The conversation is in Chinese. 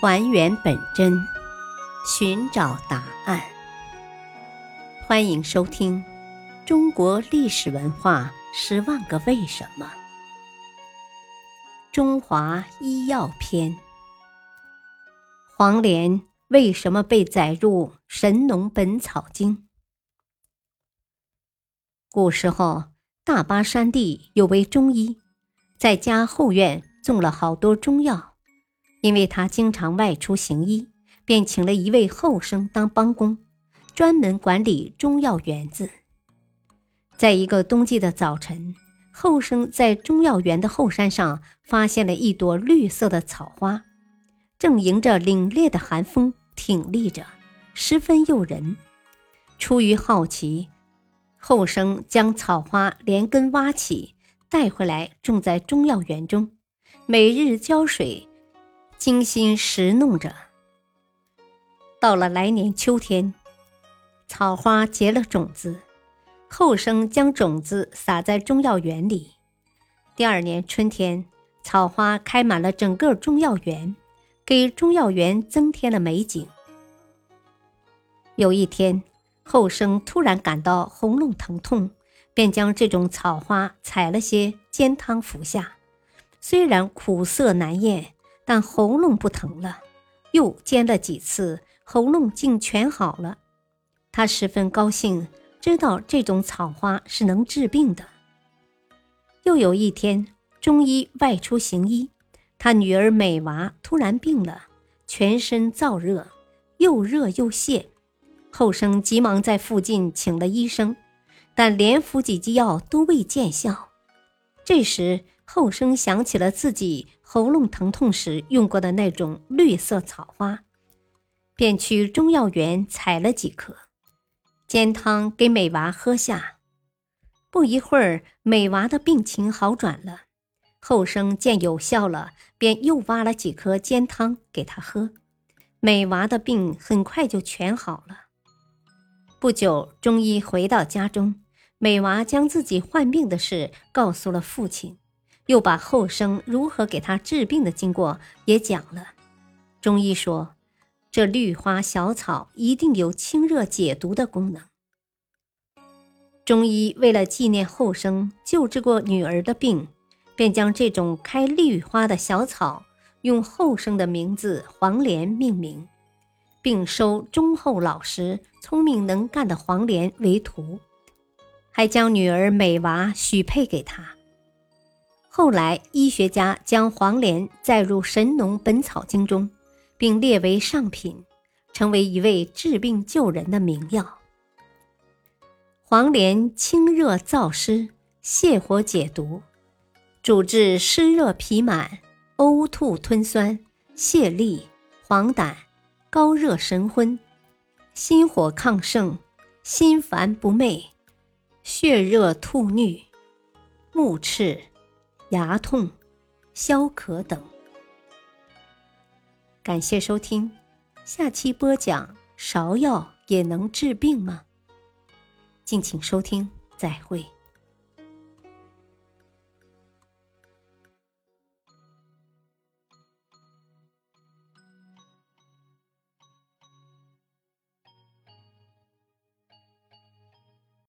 还原本真，寻找答案。欢迎收听《中国历史文化十万个为什么》——中华医药篇。黄连为什么被载入《神农本草经》？古时候，大巴山地有位中医，在家后院种了好多中药。因为他经常外出行医，便请了一位后生当帮工，专门管理中药园子。在一个冬季的早晨，后生在中药园的后山上发现了一朵绿色的草花，正迎着凛冽的寒风挺立着，十分诱人。出于好奇，后生将草花连根挖起，带回来种在中药园中，每日浇水。精心拾弄着。到了来年秋天，草花结了种子，后生将种子撒在中药园里。第二年春天，草花开满了整个中药园，给中药园增添了美景。有一天，后生突然感到喉咙疼痛，便将这种草花采了些煎汤服下，虽然苦涩难咽。但喉咙不疼了，又煎了几次，喉咙竟全好了。他十分高兴，知道这种草花是能治病的。又有一天，中医外出行医，他女儿美娃突然病了，全身燥热，又热又泻。后生急忙在附近请了医生，但连服几剂药都未见效。这时，后生想起了自己喉咙疼痛时用过的那种绿色草花，便去中药园采了几颗，煎汤给美娃喝下。不一会儿，美娃的病情好转了。后生见有效了，便又挖了几颗煎汤给她喝，美娃的病很快就全好了。不久，中医回到家中，美娃将自己患病的事告诉了父亲。又把后生如何给他治病的经过也讲了。中医说，这绿花小草一定有清热解毒的功能。中医为了纪念后生救治过女儿的病，便将这种开绿花的小草用后生的名字黄连命名，并收忠厚老实、聪明能干的黄连为徒，还将女儿美娃许配给他。后来，医学家将黄连载入《神农本草经》中，并列为上品，成为一味治病救人的名药。黄连清热燥湿、泻火解毒，主治湿热脾满、呕吐吞酸、泄痢、黄疸、高热神昏、心火亢盛、心烦不寐、血热吐衄、目赤。牙痛、消渴等。感谢收听，下期播讲：芍药也能治病吗？敬请收听，再会。